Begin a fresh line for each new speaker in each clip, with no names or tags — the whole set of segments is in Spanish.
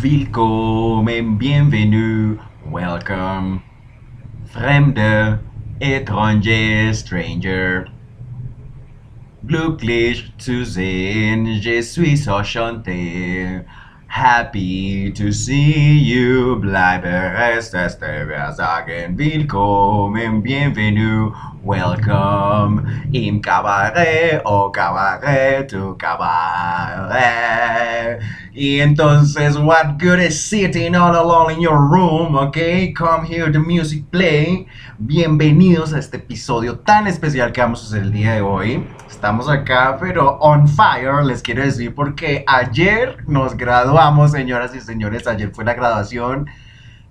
Willkommen, bienvenue, welcome. Fremde, étranger, stranger. Glücklich zu sehen, je suis enchanté. Happy to see you, bleibe es este wir sagen willkommen, bienvenue, welcome im cabaret o cabaret, tu cabaret. Y entonces, what good is sitting all alone in your room, okay? Come here, the music play. Bienvenidos a este episodio tan especial que vamos a hacer el día de hoy. Estamos acá, pero on fire, les quiero decir, porque ayer nos graduamos, señoras y señores. Ayer fue la graduación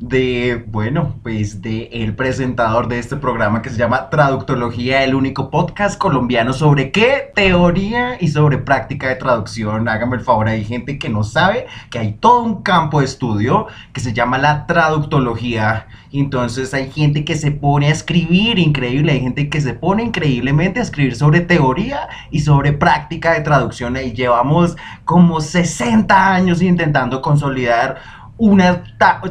de, bueno, pues de el presentador de este programa que se llama Traductología, el único podcast colombiano sobre qué teoría y sobre práctica de traducción. Hágame el favor, hay gente que no sabe que hay todo un campo de estudio que se llama la traductología. Entonces hay gente que se pone a escribir increíble, hay gente que se pone increíblemente a escribir sobre teoría y sobre práctica de traducción. Y llevamos como 60 años intentando consolidar una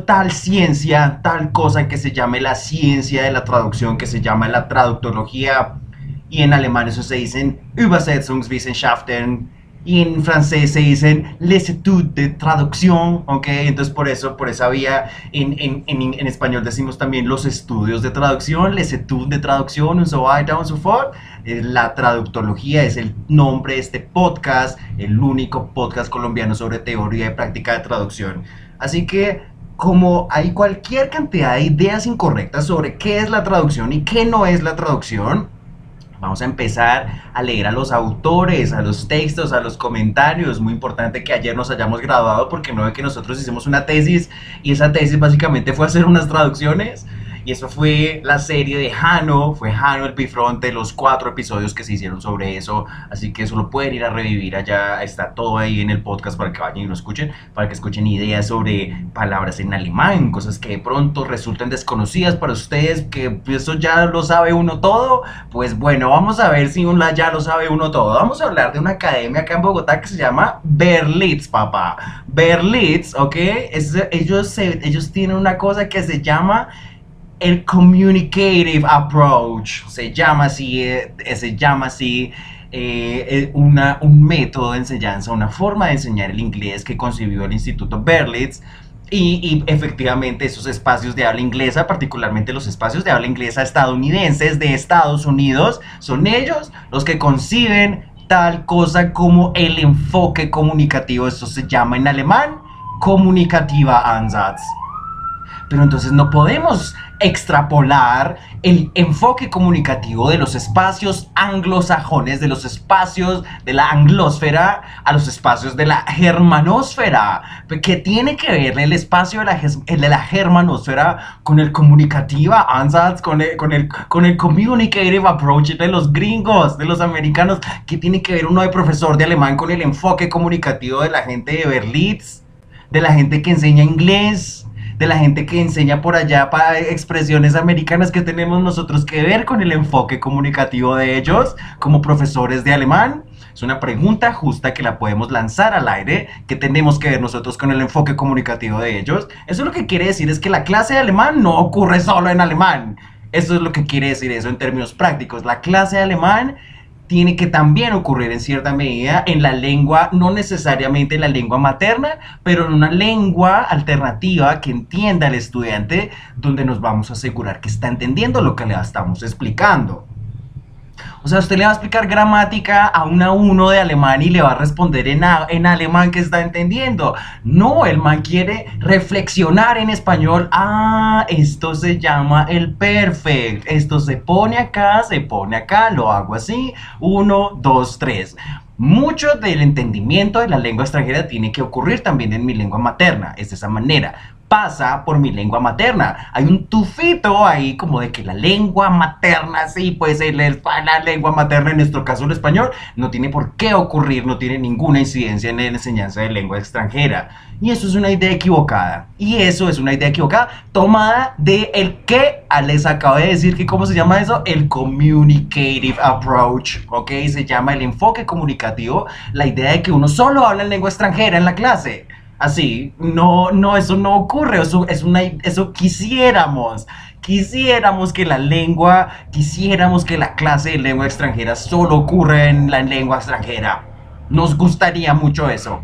tal ciencia, tal cosa que se llame la ciencia de la traducción, que se llama la traductología, y en alemán eso se dicen Übersetzungswissenschaften, y en francés se dicen les études de traducción, ¿ok? Entonces por eso, por esa vía, en, en, en, español decimos también los estudios de traducción, les études de traducción, y so weiter und so fort. La traductología es el nombre de este podcast, el único podcast colombiano sobre teoría y práctica de traducción. Así que como hay cualquier cantidad de ideas incorrectas sobre qué es la traducción y qué no es la traducción, vamos a empezar a leer a los autores, a los textos, a los comentarios. Muy importante que ayer nos hayamos graduado porque no ve que nosotros hicimos una tesis y esa tesis básicamente fue hacer unas traducciones. Y eso fue la serie de Hano, fue Hano el Bifronte, los cuatro episodios que se hicieron sobre eso. Así que eso lo pueden ir a revivir allá, está todo ahí en el podcast para que vayan y lo escuchen, para que escuchen ideas sobre palabras en alemán, cosas que de pronto resultan desconocidas para ustedes, que eso ya lo sabe uno todo. Pues bueno, vamos a ver si uno ya lo sabe uno todo. Vamos a hablar de una academia acá en Bogotá que se llama Berlitz, papá. Berlitz, ¿ok? Ellos, ellos tienen una cosa que se llama el communicative approach, se llama así, eh, se llama así eh, eh, una, un método de enseñanza, una forma de enseñar el inglés que concibió el Instituto Berlitz. Y, y, efectivamente esos espacios de habla inglesa, particularmente los espacios de habla inglesa estadounidenses de Estados Unidos, son ellos los que conciben tal cosa como el enfoque comunicativo. Eso se llama en alemán comunicativa Ansatz. Pero entonces no podemos extrapolar el enfoque comunicativo de los espacios anglosajones, de los espacios de la anglosfera a los espacios de la germanosfera. ¿Qué tiene que ver el espacio de la, de la germanosfera con el comunicativa ansatz, con el, con, el, con el communicative approach de los gringos, de los americanos? ¿Qué tiene que ver uno de profesor de alemán con el enfoque comunicativo de la gente de Berlitz? De la gente que enseña inglés, de la gente que enseña por allá para expresiones americanas que tenemos nosotros que ver con el enfoque comunicativo de ellos como profesores de alemán? Es una pregunta justa que la podemos lanzar al aire, que tenemos que ver nosotros con el enfoque comunicativo de ellos. Eso lo que quiere decir es que la clase de alemán no ocurre solo en alemán. Eso es lo que quiere decir eso en términos prácticos. La clase de alemán tiene que también ocurrir en cierta medida en la lengua, no necesariamente en la lengua materna, pero en una lengua alternativa que entienda al estudiante, donde nos vamos a asegurar que está entendiendo lo que le estamos explicando. O sea, usted le va a explicar gramática a un a uno de alemán y le va a responder en, en alemán que está entendiendo. No, el man quiere reflexionar en español. Ah, esto se llama el perfect. Esto se pone acá, se pone acá, lo hago así. Uno, dos, tres. Mucho del entendimiento de la lengua extranjera tiene que ocurrir también en mi lengua materna, es de esa manera pasa por mi lengua materna. Hay un tufito ahí como de que la lengua materna, sí, pues la lengua materna, en nuestro caso el español, no tiene por qué ocurrir, no tiene ninguna incidencia en la enseñanza de lengua extranjera. Y eso es una idea equivocada. Y eso es una idea equivocada tomada de el que les acabo de decir que cómo se llama eso, el communicative approach, ¿ok? Se llama el enfoque comunicativo, la idea de que uno solo habla en lengua extranjera en la clase. Así, no, no, eso no ocurre, eso, es una, eso quisiéramos. Quisiéramos que la lengua, quisiéramos que la clase de lengua extranjera solo ocurra en la lengua extranjera. Nos gustaría mucho eso.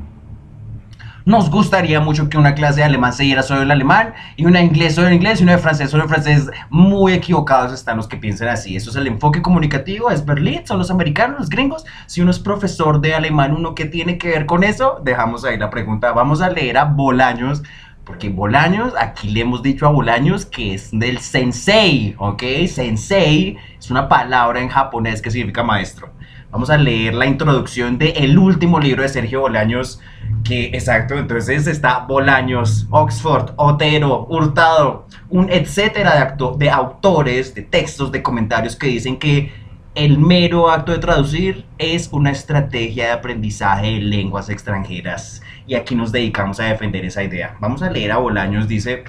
Nos gustaría mucho que una clase de alemán se diera solo el alemán y una de inglés solo el inglés y una de francés solo el francés. Muy equivocados están los que piensan así. Eso es el enfoque comunicativo, es Berlín, son los americanos, los gringos. Si uno es profesor de alemán, ¿uno qué tiene que ver con eso? Dejamos ahí la pregunta. Vamos a leer a Bolaños. Porque Bolaños, aquí le hemos dicho a Bolaños que es del sensei, ¿ok? Sensei es una palabra en japonés que significa maestro. Vamos a leer la introducción del el último libro de Sergio Bolaños, que exacto, entonces está Bolaños, Oxford, Otero, Hurtado, un etcétera de, de autores, de textos, de comentarios que dicen que el mero acto de traducir es una estrategia de aprendizaje de lenguas extranjeras. Y aquí nos dedicamos a defender esa idea. Vamos a leer a Bolaños, dice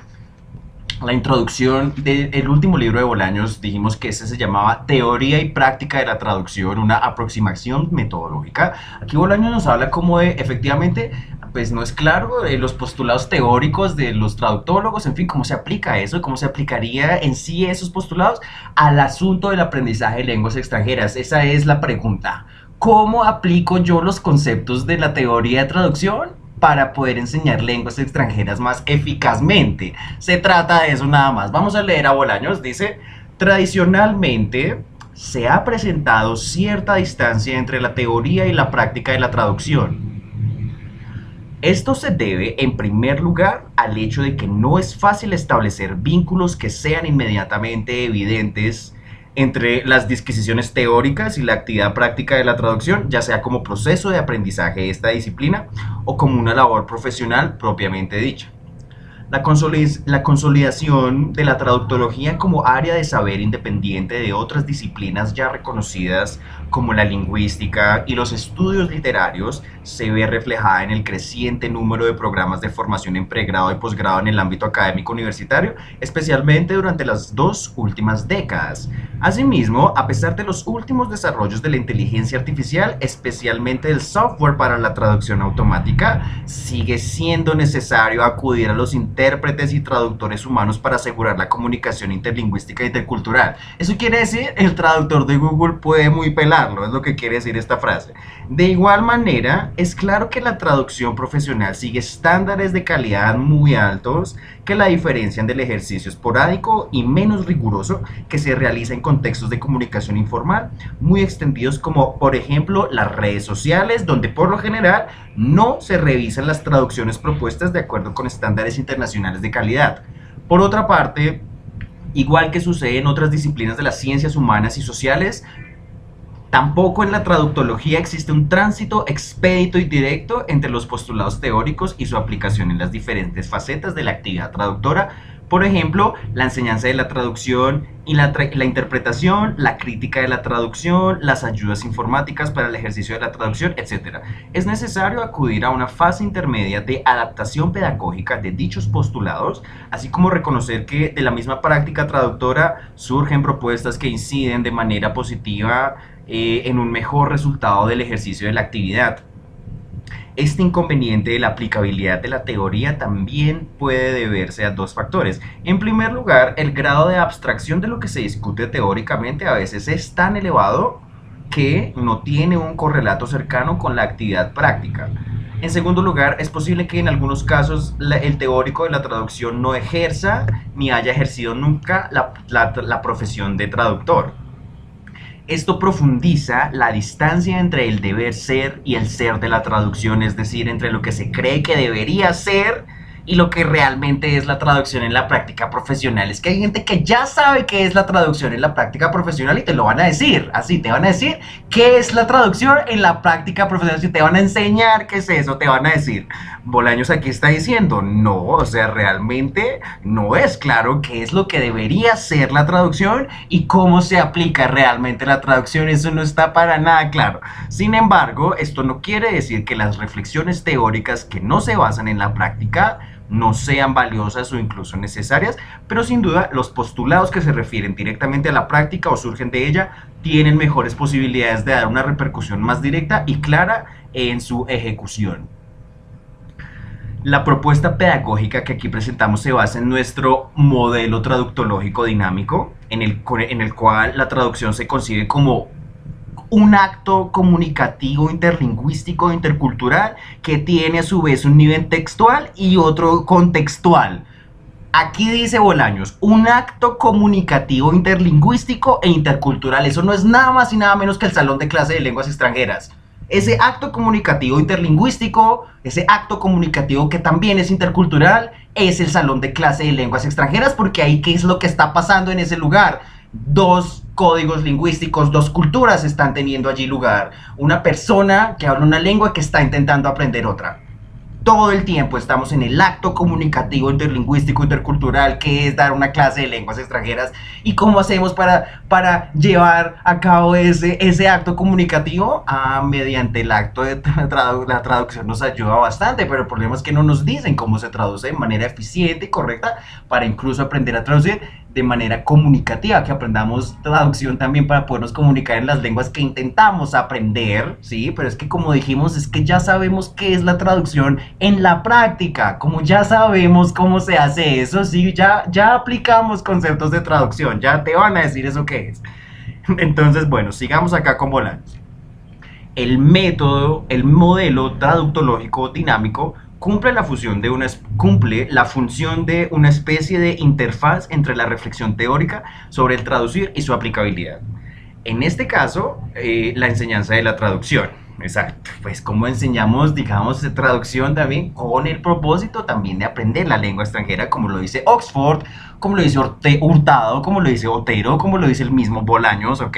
la introducción del último libro de Bolaños, dijimos que ese se llamaba Teoría y Práctica de la Traducción, una aproximación metodológica. Aquí Bolaños nos habla como de, efectivamente, pues no es claro, de los postulados teóricos de los traductólogos, en fin, cómo se aplica eso, cómo se aplicaría en sí esos postulados al asunto del aprendizaje de lenguas extranjeras. Esa es la pregunta. ¿Cómo aplico yo los conceptos de la teoría de traducción para poder enseñar lenguas extranjeras más eficazmente. Se trata de eso nada más. Vamos a leer a Bolaños. Dice, tradicionalmente se ha presentado cierta distancia entre la teoría y la práctica de la traducción. Esto se debe, en primer lugar, al hecho de que no es fácil establecer vínculos que sean inmediatamente evidentes entre las disquisiciones teóricas y la actividad práctica de la traducción, ya sea como proceso de aprendizaje de esta disciplina o como una labor profesional propiamente dicha. La, consolidación de la traductología como área de saber independiente de otras disciplinas ya reconocidas como la lingüística y los estudios literarios se ve reflejada en el creciente número de programas de formación en pregrado y posgrado en el ámbito académico universitario, especialmente durante las dos últimas décadas. Asimismo, a pesar de los últimos desarrollos de la inteligencia artificial, especialmente del software para la traducción automática, sigue siendo necesario acudir a los intérpretes y traductores humanos para asegurar la comunicación interlingüística e intercultural. Eso quiere decir, el traductor de Google puede muy pelarlo, es lo que quiere decir esta frase. De igual manera, es claro que la traducción profesional sigue estándares de calidad muy altos que la diferencian del ejercicio esporádico y menos riguroso que se realiza en contextos de comunicación informal muy extendidos como por ejemplo las redes sociales donde por lo general no se revisan las traducciones propuestas de acuerdo con estándares internacionales de calidad. Por otra parte, igual que sucede en otras disciplinas de las ciencias humanas y sociales, Tampoco en la traductología existe un tránsito expedito y directo entre los postulados teóricos y su aplicación en las diferentes facetas de la actividad traductora, por ejemplo, la enseñanza de la traducción y la, interpretación, la crítica de la traducción, las ayudas informáticas para el ejercicio de la traducción, etc. Es necesario acudir a una fase intermedia de adaptación pedagógica de dichos postulados, así como reconocer que de la misma práctica traductora surgen propuestas que inciden de manera positiva eh, en un mejor resultado del ejercicio de la actividad. Este inconveniente de la aplicabilidad de la teoría también puede deberse a dos factores. En primer lugar, el grado de abstracción de lo que se discute teóricamente a veces es tan elevado que no tiene un correlato cercano con la actividad práctica. En segundo lugar, es posible que en algunos casos el teórico de la traducción no ejerza ni haya ejercido nunca la profesión de traductor. Esto profundiza la distancia entre el deber ser y el ser de la traducción, es decir, entre lo que se cree que debería ser y lo que realmente es la traducción en la práctica profesional. Es que hay gente que ya sabe qué es la traducción en la práctica profesional y te lo van a decir. Así, te van a decir qué es la traducción en la práctica profesional. Si te van a enseñar qué es eso, te van a decir. Bolaños aquí está diciendo, no, o sea, realmente no es claro qué es lo que debería ser la traducción y cómo se aplica realmente la traducción. Eso no está para nada claro. Sin embargo, esto no quiere decir que las reflexiones teóricas que no se basan en la práctica no sean valiosas o incluso necesarias, pero sin duda los postulados que se refieren directamente a la práctica o surgen de ella tienen mejores posibilidades de dar una repercusión más directa y clara en su ejecución. La propuesta pedagógica que aquí presentamos se basa en nuestro modelo traductológico dinámico, en el, en el cual la traducción se concibe como un acto comunicativo interlingüístico intercultural que tiene a su vez un nivel textual y otro contextual. Aquí dice Bolaños, un acto comunicativo interlingüístico e intercultural. Eso no es nada más y nada menos que el salón de clase de lenguas extranjeras. Ese acto comunicativo interlingüístico, ese acto comunicativo que también es intercultural, es el salón de clase de lenguas extranjeras, porque ahí qué es lo que está pasando en ese lugar. Dos códigos lingüísticos, dos culturas están teniendo allí lugar. Una persona que habla una lengua que está intentando aprender otra. Todo el tiempo estamos en el acto comunicativo interlingüístico intercultural que es dar una clase de lenguas extranjeras. Y cómo hacemos para, para llevar a cabo ese, ese acto comunicativo ah, mediante el acto de la traducción nos ayuda bastante pero el problema es que no nos dicen cómo se traduce de manera eficiente y correcta para incluso aprender a traducir de manera comunicativa, que aprendamos traducción también para podernos comunicar en las lenguas que intentamos aprender, ¿sí? Pero es que como dijimos, es que ya sabemos qué es la traducción en la práctica, como ya sabemos cómo se hace eso, sí, ya, ya aplicamos conceptos de traducción, ya te van a decir eso qué es. Entonces, bueno, sigamos acá con Bolaños. El método, el modelo traductológico dinámico cumple la, fusión de una, cumple la función de una especie de interfaz entre la reflexión teórica sobre el traducir y su aplicabilidad. En este caso, eh, la enseñanza de la traducción. Exacto, pues como enseñamos, digamos, traducción también con el propósito también de aprender la lengua extranjera, como lo dice Oxford como lo dice Hurtado, como lo dice Otero, como lo dice el mismo Bolaños, ¿ok?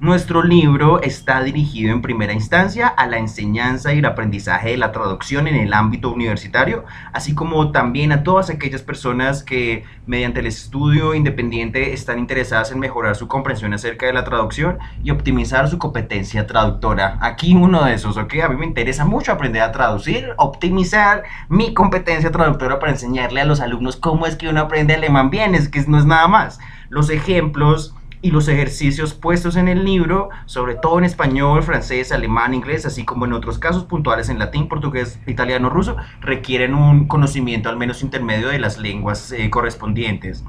Nuestro libro está dirigido en primera instancia a la enseñanza y el aprendizaje de la traducción en el ámbito universitario, así como también a todas aquellas personas que mediante el estudio independiente están interesadas en mejorar su comprensión acerca de la traducción y optimizar su competencia traductora. Aquí uno de esos, ¿ok? A mí me interesa mucho aprender a traducir, optimizar mi competencia traductora para enseñarle a los alumnos cómo es que uno aprende alemán es que no es nada más. Los ejemplos y los ejercicios puestos en el libro, sobre todo en español, francés, alemán, inglés, así como en otros casos puntuales en latín, portugués, italiano, ruso, requieren un conocimiento al menos intermedio de las lenguas eh, correspondientes.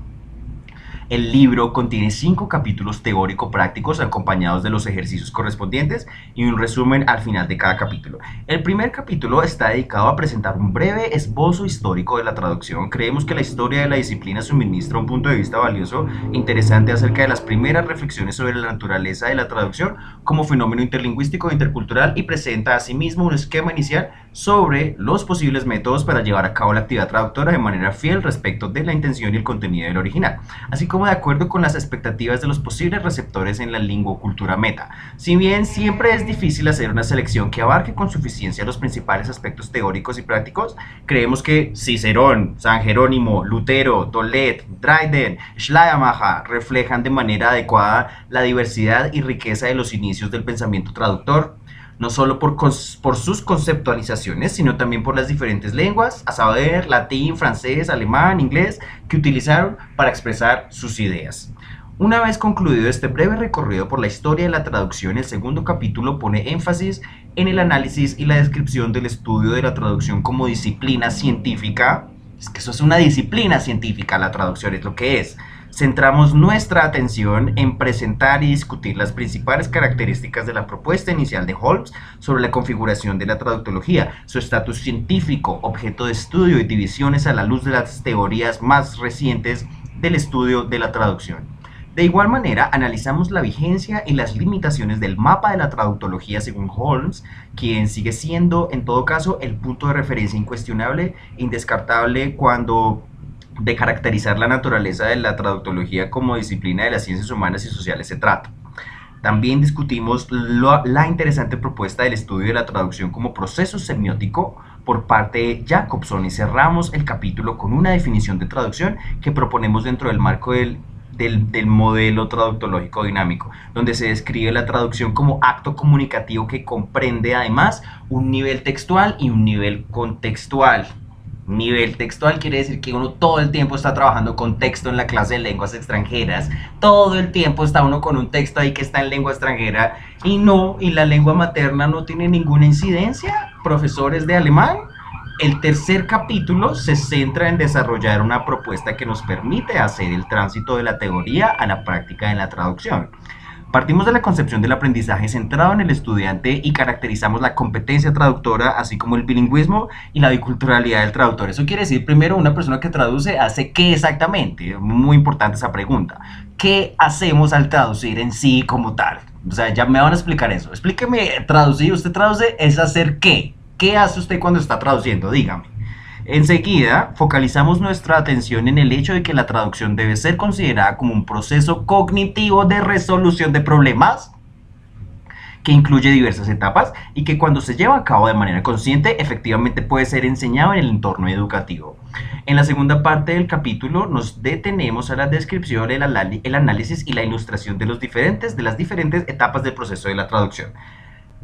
El libro contiene cinco capítulos teórico-prácticos acompañados de los ejercicios correspondientes y un resumen al final de cada capítulo. El primer capítulo está dedicado a presentar un breve esbozo histórico de la traducción. Creemos que la historia de la disciplina suministra un punto de vista valioso e interesante acerca de las primeras reflexiones sobre la naturaleza de la traducción como fenómeno interlingüístico e intercultural y presenta asimismo un esquema inicial sobre los posibles métodos para llevar a cabo la actividad traductora de manera fiel respecto de la intención y el contenido del original, así como de acuerdo con las expectativas de los posibles receptores en la lengua cultura meta. Si bien siempre es difícil hacer una selección que abarque con suficiencia los principales aspectos teóricos y prácticos, creemos que Cicerón, San Jerónimo, Lutero, Tolet, Dryden, Schleiermacher reflejan de manera adecuada la diversidad y riqueza de los inicios del pensamiento traductor, no solo por, sus conceptualizaciones, sino también por las diferentes lenguas, a saber, latín, francés, alemán, inglés, que utilizaron para expresar sus ideas. Una vez concluido este breve recorrido por la historia de la traducción, el segundo capítulo pone énfasis en el análisis y la descripción del estudio de la traducción como disciplina científica. Es que eso es una disciplina científica, la traducción es lo que es centramos nuestra atención en presentar y discutir las principales características de la propuesta inicial de Holmes sobre la configuración de la traductología, su estatus científico, objeto de estudio y divisiones a la luz de las teorías más recientes del estudio de la traducción. De igual manera, analizamos la vigencia y las limitaciones del mapa de la traductología según Holmes, quien sigue siendo, en todo caso, el punto de referencia incuestionable e indescartable cuando de caracterizar la naturaleza de la traductología como disciplina de las ciencias humanas y sociales se trata. También discutimos la interesante propuesta del estudio de la traducción como proceso semiótico por parte de Jacobson y cerramos el capítulo con una definición de traducción que proponemos dentro del marco del, del, del, modelo traductológico dinámico, donde se describe la traducción como acto comunicativo que comprende además un nivel textual y un nivel contextual. Nivel textual quiere decir que uno todo el tiempo está trabajando con texto en la clase de lenguas extranjeras. Todo el tiempo está uno con un texto ahí que está en lengua extranjera y no, y la lengua materna no tiene ninguna incidencia. Profesores de alemán, El tercer capítulo se centra en desarrollar una propuesta que nos permite hacer el tránsito de la teoría a la práctica en la traducción. Partimos de la concepción del aprendizaje centrado en el estudiante y caracterizamos la competencia traductora, así como el bilingüismo y la biculturalidad del traductor. Eso quiere decir, primero, una persona que traduce hace qué exactamente. Muy importante esa pregunta. ¿Qué hacemos al traducir en sí como tal? O sea, ya me van a explicar eso. Explíqueme, traducir, usted traduce es hacer qué. ¿Qué hace usted cuando está traduciendo? Dígame. Enseguida, focalizamos nuestra atención en el hecho de que la traducción debe ser considerada como un proceso cognitivo de resolución de problemas que incluye diversas etapas y que cuando se lleva a cabo de manera consciente efectivamente puede ser enseñado en el entorno educativo. En la segunda parte del capítulo nos detenemos a la descripción, el, análisis y la ilustración de, de las diferentes etapas del proceso de la traducción.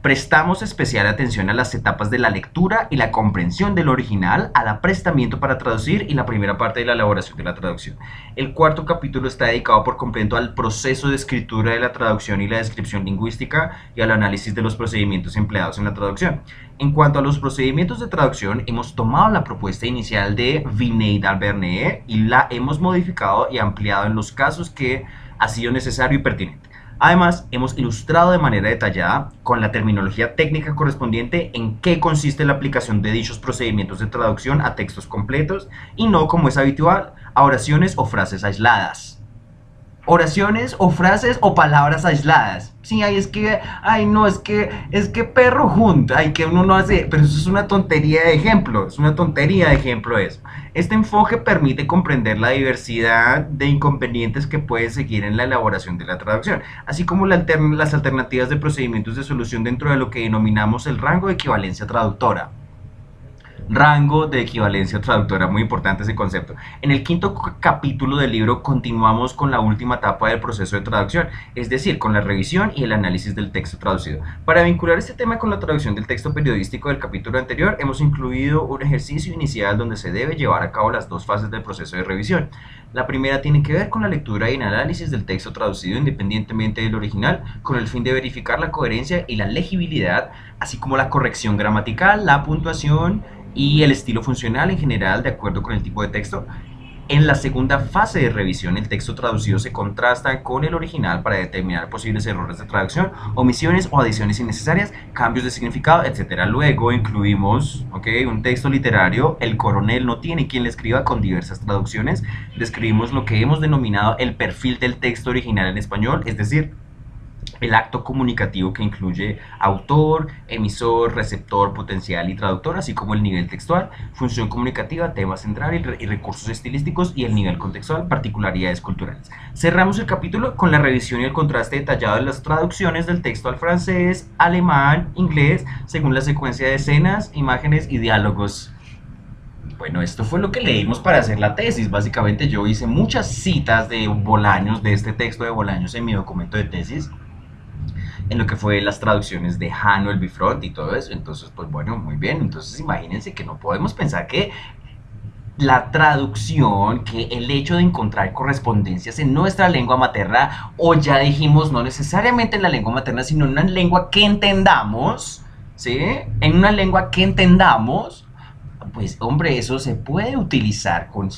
Prestamos especial atención a las etapas de la lectura y la comprensión del original, al aprestamiento para traducir y la primera parte de la elaboración de la traducción. El cuarto capítulo está dedicado por completo al proceso de escritura de la traducción y la descripción lingüística y al análisis de los procedimientos empleados en la traducción. En cuanto a los procedimientos de traducción, hemos tomado la propuesta inicial de Vinay d'Albernay y la hemos modificado y ampliado en los casos que ha sido necesario y pertinente. Además, hemos ilustrado de manera detallada, con la terminología técnica correspondiente, en qué consiste la aplicación de dichos procedimientos de traducción a textos completos y no, como es habitual, a oraciones o frases aisladas oraciones o frases o palabras aisladas. Sí, ay, es que, ay, no, es que, es que perro junto, ay, que uno no hace, pero eso es una tontería de ejemplo, es una tontería de ejemplo eso. Este enfoque permite comprender la diversidad de inconvenientes que puede seguir en la elaboración de la traducción, así como las alternativas de procedimientos de solución dentro de lo que denominamos el rango de equivalencia traductora rango de equivalencia traductora, muy importante ese concepto. En el quinto capítulo del libro continuamos con la última etapa del proceso de traducción, es decir, con la revisión y el análisis del texto traducido. Para vincular este tema con la traducción del texto periodístico del capítulo anterior, hemos incluido un ejercicio inicial donde se debe llevar a cabo las dos fases del proceso de revisión. La primera tiene que ver con la lectura y el análisis del texto traducido independientemente del original, con el fin de verificar la coherencia y la legibilidad, así como la corrección gramatical, la puntuación, y el estilo funcional en general de acuerdo con el tipo de texto. En la segunda fase de revisión, el texto traducido se contrasta con el original para determinar posibles errores de traducción, omisiones o adiciones innecesarias, cambios de significado, etc. Luego incluimos okay, un texto literario, el coronel no tiene quien le escriba con diversas traducciones. Describimos lo que hemos denominado el perfil del texto original en español, es decir, el acto comunicativo que incluye autor, emisor, receptor, potencial y traductor, así como el nivel textual, función comunicativa, tema central y, recursos estilísticos y el nivel contextual, particularidades culturales. Cerramos el capítulo con la revisión y el contraste detallado de las traducciones del texto al francés, alemán, inglés, según la secuencia de escenas, imágenes y diálogos bueno, esto fue lo que leímos para hacer la tesis. Básicamente yo hice muchas citas de Bolaños, de este texto de Bolaños en mi documento de tesis en lo que fue las traducciones de Hano, el Bifront y todo eso. Entonces, pues bueno, muy bien. Entonces, imagínense que no podemos pensar que la traducción, que el hecho de encontrar correspondencias en nuestra lengua materna, o ya dijimos, no necesariamente en la lengua materna, sino en una lengua que entendamos, ¿sí? En una lengua que entendamos, pues hombre, eso se puede utilizar con,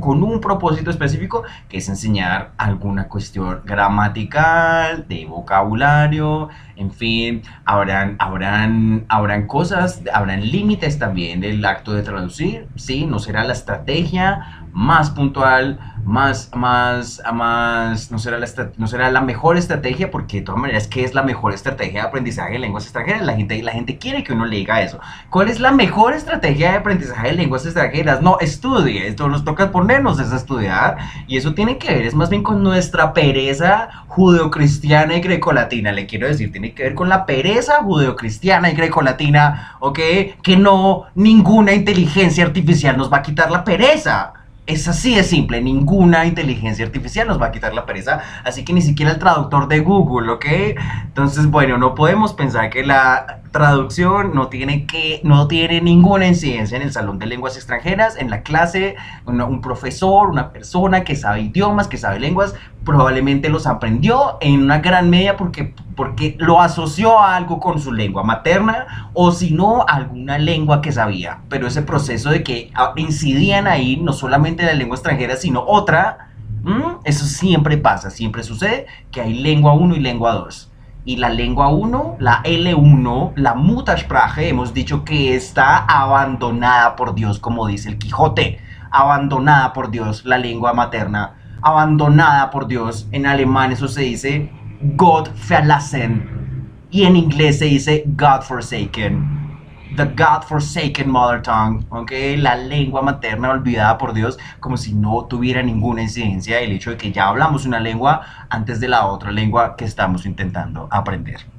con un propósito específico, que es enseñar alguna cuestión gramatical, de vocabulario, en fin, habrán, habrán, habrán cosas, habrán límites también del acto de traducir, ¿sí? No será la estrategia más puntual, más, más, más, no será, la, no será la mejor estrategia, porque de todas maneras, ¿qué es la mejor estrategia de aprendizaje de lenguas extranjeras? La gente, la gente quiere que uno le diga eso. ¿Cuál es la mejor estrategia de aprendizaje de lenguas extranjeras? No, estudie, esto nos toca ponernos a estudiar, y eso tiene que ver, es más bien con nuestra pereza judeocristiana y grecolatina, le quiero decir, tiene que ver con la pereza judeocristiana y grecolatina, ¿ok? Que no, ninguna inteligencia artificial nos va a quitar la pereza. Es así de simple, ninguna inteligencia artificial nos va a quitar la pereza, así que ni siquiera el traductor de Google, ¿ok? Entonces, bueno, no podemos pensar que la traducción no tiene, que, no tiene ninguna incidencia en el salón de lenguas extranjeras, en la clase, un profesor, una persona que sabe idiomas, que sabe lenguas, probablemente los aprendió en una gran medida porque, porque lo asoció a algo con su lengua materna o si no, alguna lengua que sabía. Pero ese proceso de que ah, incidían ahí no solamente la lengua extranjera, sino otra, eso siempre pasa, siempre sucede que hay lengua 1 y lengua 2. Y la lengua 1, la L1, la Muttersprache, hemos dicho que está abandonada por Dios, como dice el Quijote. Abandonada por Dios, la lengua materna abandonada por Dios. En alemán eso se dice God verlassen. Y en inglés se dice God forsaken. The God forsaken mother tongue, ¿ok? La lengua materna olvidada por Dios, como si no tuviera ninguna incidencia el hecho de que ya hablamos una lengua antes de la otra lengua que estamos intentando aprender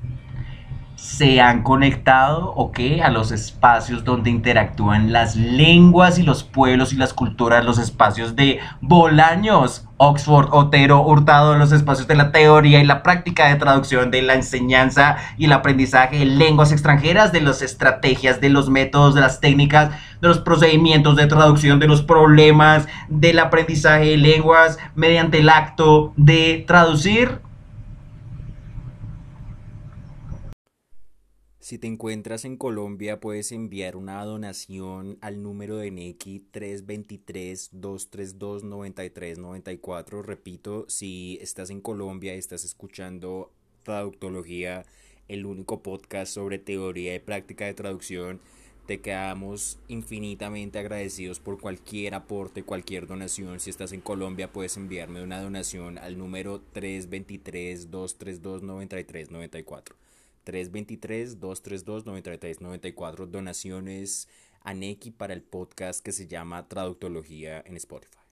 se han conectado o a los espacios donde interactúan las lenguas y los pueblos y las culturas, los espacios de Bolaños, Oxford, Otero, Hurtado, los espacios de la teoría y la práctica de traducción, de la enseñanza y el aprendizaje de lenguas extranjeras, de las estrategias, de los métodos, de las técnicas, de los procedimientos de traducción, de los problemas del aprendizaje de lenguas mediante el acto de traducir
Si te encuentras en Colombia, puedes enviar una donación al número de NECI 323-232-9394. Repito, si estás en Colombia y estás escuchando Traductología, el único podcast sobre teoría y práctica de traducción, te quedamos infinitamente agradecidos por cualquier aporte, cualquier donación. Si estás en Colombia, puedes enviarme una donación al número 323-232-9394. 323-232-9394 donaciones a Neki para el podcast que se llama Traductología en Spotify.